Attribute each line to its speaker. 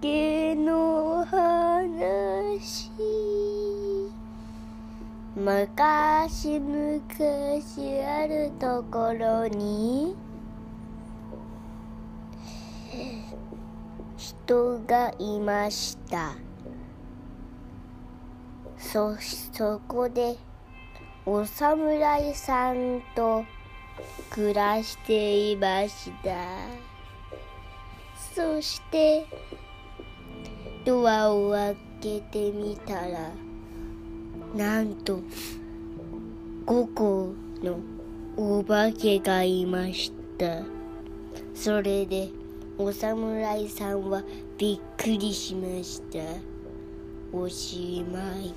Speaker 1: けの話。昔昔あるところに人がいました。そそこでお侍さんと暮らしていました。そしてドアを開けてみたらなんと5個のお化けがいました。それでお侍さんはびっくりしました。おしまい。